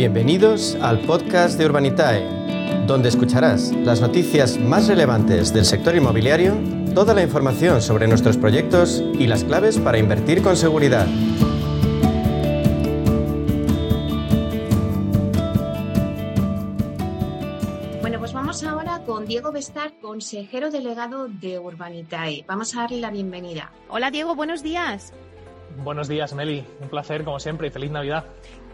Bienvenidos al podcast de Urbanitae, donde escucharás las noticias más relevantes del sector inmobiliario, toda la información sobre nuestros proyectos y las claves para invertir con seguridad. Bueno, pues vamos ahora con Diego Bestar, consejero delegado de Urbanitae. Vamos a darle la bienvenida. Hola Diego, buenos días. Buenos días, Meli. Un placer, como siempre, y feliz Navidad.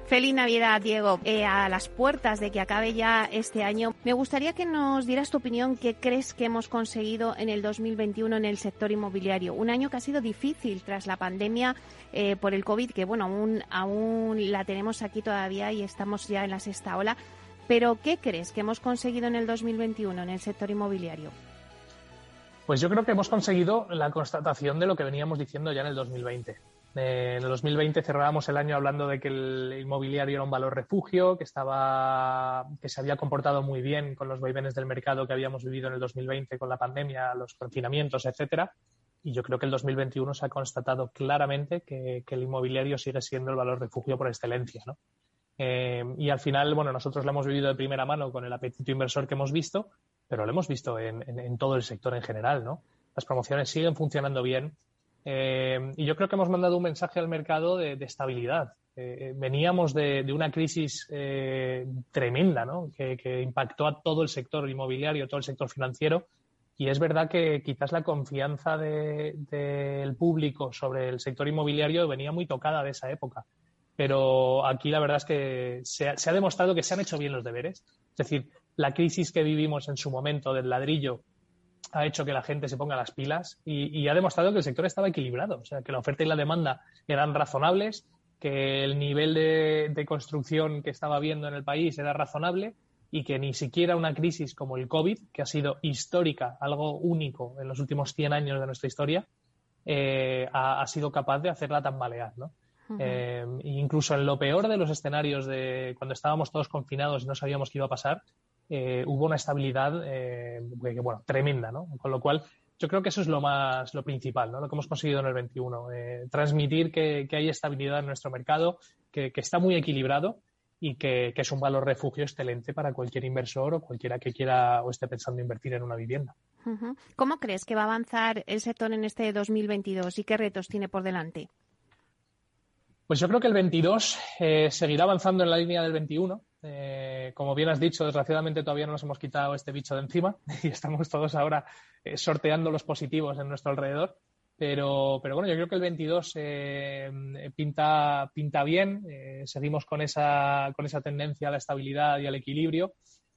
Feliz Navidad, Diego. Eh, a las puertas de que acabe ya este año, me gustaría que nos dieras tu opinión, qué crees que hemos conseguido en el 2021 en el sector inmobiliario. Un año que ha sido difícil tras la pandemia eh, por el COVID, que bueno, aún, aún la tenemos aquí todavía y estamos ya en la sexta ola. Pero, ¿qué crees que hemos conseguido en el 2021 en el sector inmobiliario? Pues yo creo que hemos conseguido la constatación de lo que veníamos diciendo ya en el 2020 en el 2020 cerrábamos el año hablando de que el inmobiliario era un valor refugio, que estaba, que se había comportado muy bien con los vaivenes del mercado que habíamos vivido en el 2020 con la pandemia, los confinamientos, etcétera. Y yo creo que el 2021 se ha constatado claramente que, el inmobiliario sigue siendo el valor refugio por excelencia, eh, y al final, bueno, nosotros lo hemos vivido de primera mano con el apetito inversor que hemos visto, pero lo hemos visto en, todo el sector en general, ¿no? Las promociones siguen funcionando bien, eh, y yo creo que hemos mandado un mensaje al mercado de, estabilidad. Eh, veníamos de, una crisis eh, tremenda, ¿no? que, impactó a todo el sector inmobiliario, todo el sector financiero. Y es verdad que quizás la confianza del público sobre el sector inmobiliario venía muy tocada de esa época. Pero aquí la verdad es que se ha demostrado que se han hecho bien los deberes. Es decir, la crisis que vivimos en su momento del ladrillo ha hecho que la gente se ponga las pilas y, ha demostrado que el sector estaba equilibrado, o sea, que la oferta y la demanda eran razonables, que el nivel de, construcción que estaba habiendo en el país era razonable y que ni siquiera una crisis como el COVID, que ha sido histórica, algo único en los últimos 100 años de nuestra historia, eh, ha, sido capaz de hacerla tambalear, ¿no? Eh, incluso en lo peor de los escenarios de cuando estábamos todos confinados y no sabíamos qué iba a pasar, eh, hubo una estabilidad eh, bueno, tremenda, ¿no? Con lo cual, yo creo que eso es lo más, lo principal, ¿no? Lo que hemos conseguido en el 21. Eh, transmitir que, hay estabilidad en nuestro mercado, que, está muy equilibrado y que, es un valor refugio excelente para cualquier inversor o cualquiera que quiera o esté pensando invertir en una vivienda. ¿Cómo crees que va a avanzar el sector en este 2022 y qué retos tiene por delante? Pues yo creo que el 22 seguirá avanzando en la línea del 21. Eh, como bien has dicho, desgraciadamente todavía no nos hemos quitado este bicho de encima y estamos todos ahora eh, sorteando los positivos en nuestro alrededor. Pero, pero bueno, yo creo que el 22 eh, pinta, pinta bien. seguimos con esa, con esa tendencia a la estabilidad y al equilibrio.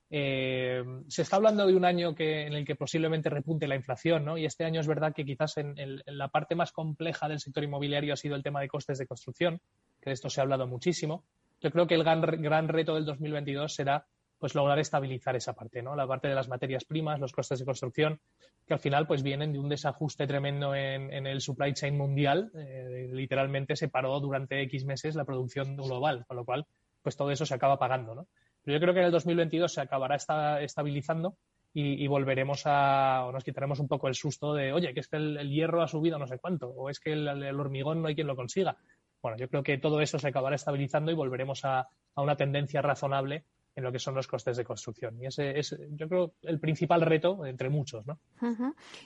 se está hablando de un año que, en el que posiblemente repunte la inflación, ¿no? Y este año es verdad que quizás en, en, la parte más compleja del sector inmobiliario ha sido el tema de costes de construcción, que de esto se ha hablado muchísimo yo creo que el gran, gran reto del 2022 será pues lograr estabilizar esa parte, ¿no? La parte de las materias primas, los costes de construcción, que al final pues vienen de un desajuste tremendo en, el supply chain mundial. Eh, literalmente se paró durante X meses la producción global, con lo cual pues todo eso se acaba pagando, ¿no? Pero yo creo que en el 2022 se acabará estabilizando y, volveremos a, o nos quitaremos un poco el susto de, oye, que es que el, hierro ha subido no sé cuánto, o es que el hormigón no hay quien lo consiga bueno, yo creo que todo eso se acabará estabilizando y volveremos a, una tendencia razonable en lo que son los costes de construcción. Y ese es, yo creo, el principal reto entre muchos, ¿no?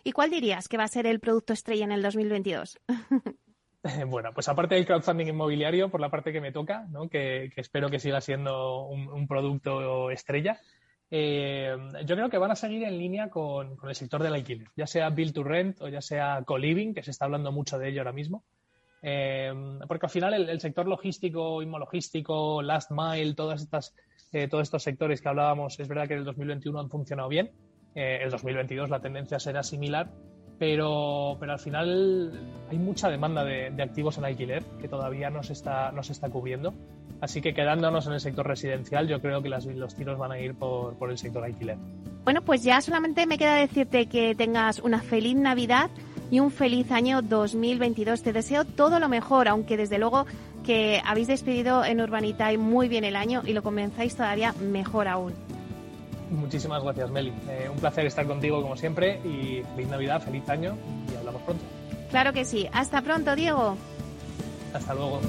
¿Y cuál dirías que va a ser el producto estrella en el 2022? bueno, pues aparte del crowdfunding inmobiliario, por la parte que me toca, ¿no? que, espero que siga siendo un, producto estrella, eh, yo creo que van a seguir en línea con, con, el sector del alquiler, ya sea build to rent o ya sea co-living, que se está hablando mucho de ello ahora mismo. Eh, porque al final el, sector logístico, inmologístico, last mile, todas estas, eh, todos estos sectores que hablábamos, es verdad que en el 2021 han funcionado bien. Eh, el 2022 la tendencia será similar, pero, pero al final hay mucha demanda de, activos en alquiler que todavía no se está, no se está cubriendo. Así que quedándonos en el sector residencial, yo creo que los tiros van a ir por, por el sector alquiler. Bueno, pues ya solamente me queda decirte que tengas una feliz Navidad y un feliz año 2022. Te deseo todo lo mejor, aunque desde luego que habéis despedido en Urbanitae muy bien el año y lo comenzáis todavía mejor aún. Muchísimas gracias, Meli. Eh, un placer estar contigo como siempre y feliz Navidad, feliz año y hablamos pronto. Claro que sí. Hasta pronto, Diego. Hasta luego.